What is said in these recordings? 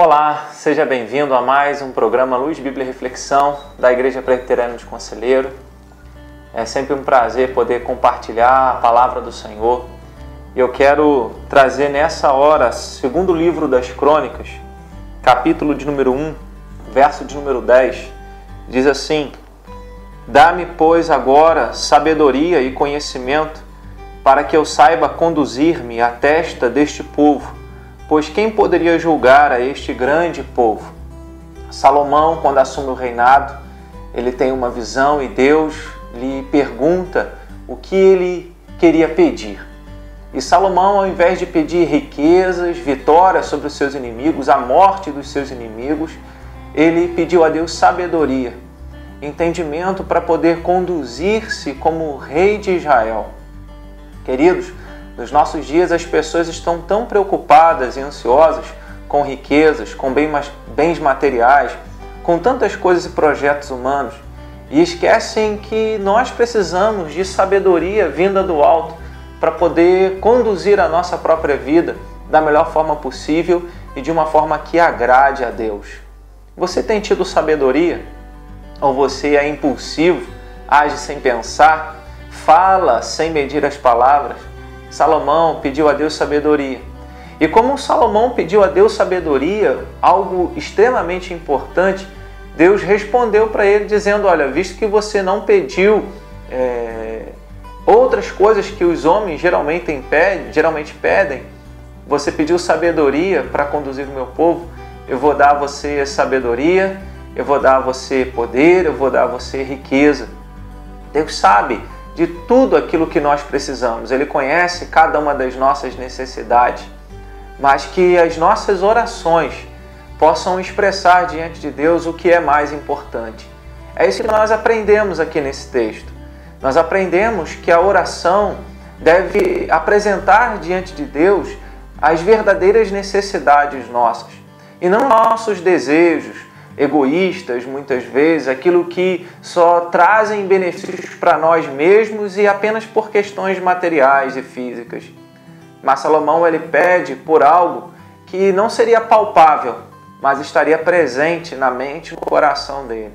Olá, seja bem-vindo a mais um programa Luz Bíblia Reflexão da Igreja Presbiteriana de Conselheiro. É sempre um prazer poder compartilhar a palavra do Senhor. Eu quero trazer nessa hora, segundo livro das Crônicas, capítulo de número 1, verso de número 10, diz assim: Dá-me, pois, agora sabedoria e conhecimento, para que eu saiba conduzir-me à testa deste povo Pois quem poderia julgar a este grande povo? Salomão, quando assume o reinado, ele tem uma visão e Deus lhe pergunta o que ele queria pedir. E Salomão, ao invés de pedir riquezas, vitórias sobre os seus inimigos, a morte dos seus inimigos, ele pediu a Deus sabedoria, entendimento para poder conduzir-se como rei de Israel. Queridos, nos nossos dias, as pessoas estão tão preocupadas e ansiosas com riquezas, com bens materiais, com tantas coisas e projetos humanos, e esquecem que nós precisamos de sabedoria vinda do alto para poder conduzir a nossa própria vida da melhor forma possível e de uma forma que agrade a Deus. Você tem tido sabedoria? Ou você é impulsivo, age sem pensar, fala sem medir as palavras? Salomão pediu a Deus sabedoria. E como Salomão pediu a Deus sabedoria, algo extremamente importante, Deus respondeu para ele dizendo: Olha, visto que você não pediu é, outras coisas que os homens geralmente pedem, geralmente pedem, você pediu sabedoria para conduzir o meu povo, eu vou dar a você sabedoria, eu vou dar a você poder, eu vou dar a você riqueza. Deus sabe de tudo aquilo que nós precisamos. Ele conhece cada uma das nossas necessidades, mas que as nossas orações possam expressar diante de Deus o que é mais importante. É isso que nós aprendemos aqui nesse texto. Nós aprendemos que a oração deve apresentar diante de Deus as verdadeiras necessidades nossas e não nossos desejos, egoístas, muitas vezes, aquilo que só trazem benefícios para nós mesmos e apenas por questões materiais e físicas. Mas Salomão ele pede por algo que não seria palpável, mas estaria presente na mente e no coração dele.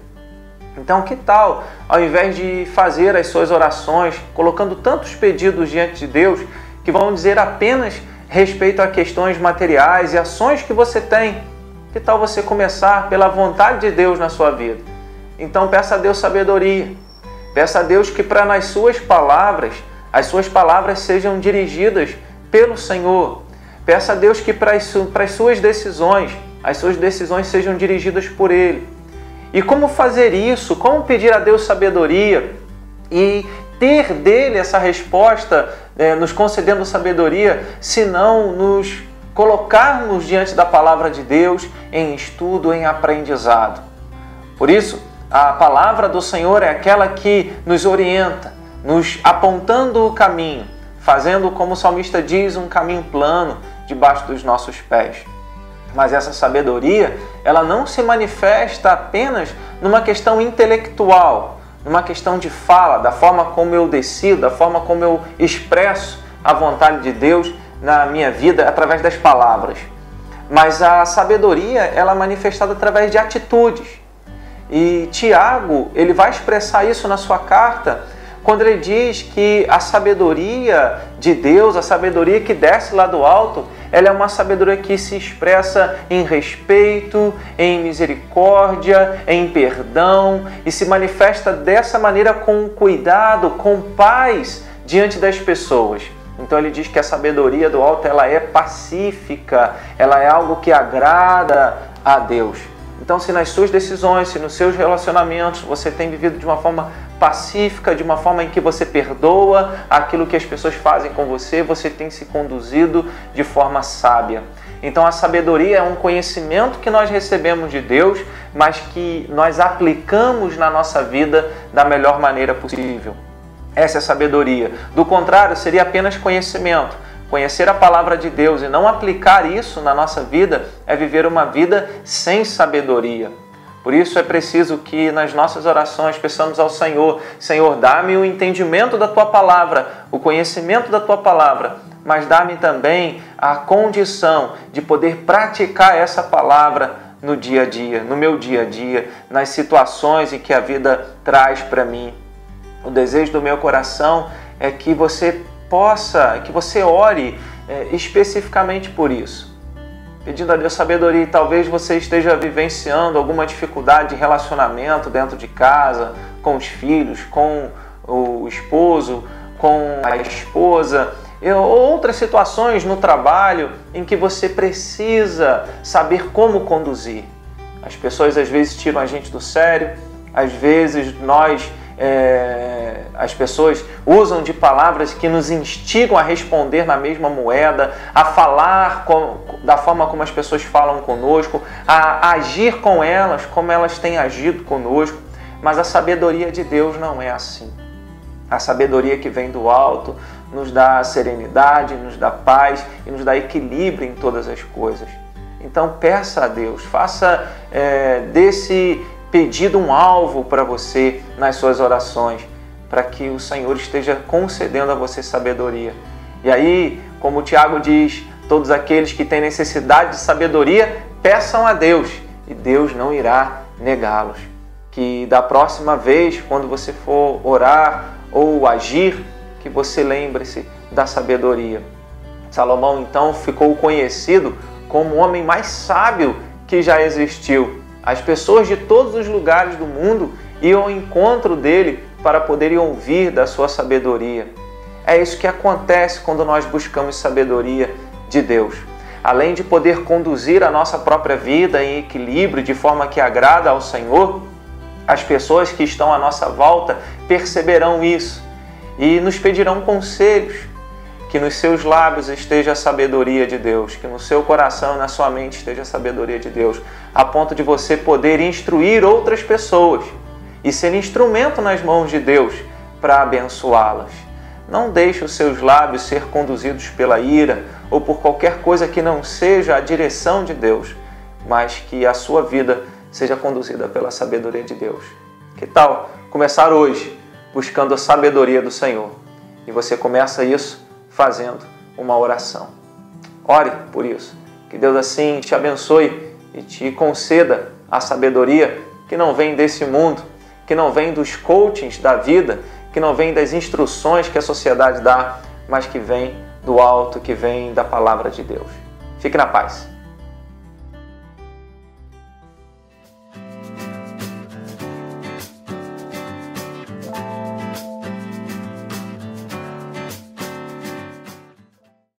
Então, que tal, ao invés de fazer as suas orações, colocando tantos pedidos diante de Deus, que vão dizer apenas respeito a questões materiais e ações que você tem, que tal você começar pela vontade de Deus na sua vida? Então peça a Deus sabedoria. Peça a Deus que para nas suas palavras, as suas palavras sejam dirigidas pelo Senhor. Peça a Deus que para as, suas decisões, as suas decisões sejam dirigidas por Ele. E como fazer isso? Como pedir a Deus sabedoria e ter dele essa resposta, eh, nos concedendo sabedoria, se não nos colocarmos diante da palavra de Deus em estudo, em aprendizado. Por isso, a palavra do Senhor é aquela que nos orienta, nos apontando o caminho, fazendo, como o salmista diz, um caminho plano debaixo dos nossos pés. Mas essa sabedoria, ela não se manifesta apenas numa questão intelectual, numa questão de fala, da forma como eu decido, da forma como eu expresso a vontade de Deus na minha vida através das palavras, mas a sabedoria ela é manifestada através de atitudes. E Tiago ele vai expressar isso na sua carta quando ele diz que a sabedoria de Deus, a sabedoria que desce lá do alto, ela é uma sabedoria que se expressa em respeito, em misericórdia, em perdão e se manifesta dessa maneira com cuidado, com paz diante das pessoas. Então ele diz que a sabedoria do alto ela é pacífica, ela é algo que agrada a Deus. Então, se nas suas decisões, se nos seus relacionamentos você tem vivido de uma forma pacífica, de uma forma em que você perdoa aquilo que as pessoas fazem com você, você tem se conduzido de forma sábia. Então, a sabedoria é um conhecimento que nós recebemos de Deus, mas que nós aplicamos na nossa vida da melhor maneira possível. Essa é sabedoria. Do contrário, seria apenas conhecimento. Conhecer a palavra de Deus e não aplicar isso na nossa vida é viver uma vida sem sabedoria. Por isso é preciso que nas nossas orações peçamos ao Senhor: Senhor, dá-me o entendimento da tua palavra, o conhecimento da tua palavra, mas dá-me também a condição de poder praticar essa palavra no dia a dia, no meu dia a dia, nas situações em que a vida traz para mim. O desejo do meu coração é que você possa, que você ore é, especificamente por isso pedindo a Deus sabedoria talvez você esteja vivenciando alguma dificuldade de relacionamento dentro de casa, com os filhos, com o esposo, com a esposa, ou outras situações no trabalho em que você precisa saber como conduzir. As pessoas às vezes tiram a gente do sério, às vezes nós é, as pessoas usam de palavras que nos instigam a responder na mesma moeda, a falar com, da forma como as pessoas falam conosco, a agir com elas como elas têm agido conosco. Mas a sabedoria de Deus não é assim. A sabedoria que vem do alto nos dá serenidade, nos dá paz e nos dá equilíbrio em todas as coisas. Então peça a Deus, faça é, desse pedido um alvo para você nas suas orações, para que o Senhor esteja concedendo a você sabedoria. E aí, como o Tiago diz, todos aqueles que têm necessidade de sabedoria, peçam a Deus e Deus não irá negá-los. Que da próxima vez, quando você for orar ou agir, que você lembre-se da sabedoria. Salomão então ficou conhecido como o homem mais sábio que já existiu as pessoas de todos os lugares do mundo iam ao encontro dele para poderem ouvir da sua sabedoria. É isso que acontece quando nós buscamos sabedoria de Deus. Além de poder conduzir a nossa própria vida em equilíbrio de forma que agrada ao Senhor, as pessoas que estão à nossa volta perceberão isso e nos pedirão conselhos que nos seus lábios esteja a sabedoria de Deus, que no seu coração e na sua mente esteja a sabedoria de Deus, a ponto de você poder instruir outras pessoas e ser instrumento nas mãos de Deus para abençoá-las. Não deixe os seus lábios ser conduzidos pela ira ou por qualquer coisa que não seja a direção de Deus, mas que a sua vida seja conduzida pela sabedoria de Deus. Que tal começar hoje buscando a sabedoria do Senhor? E você começa isso fazendo uma oração. Ore por isso. Que Deus assim te abençoe e te conceda a sabedoria que não vem desse mundo, que não vem dos coachings da vida, que não vem das instruções que a sociedade dá, mas que vem do alto, que vem da palavra de Deus. Fique na paz.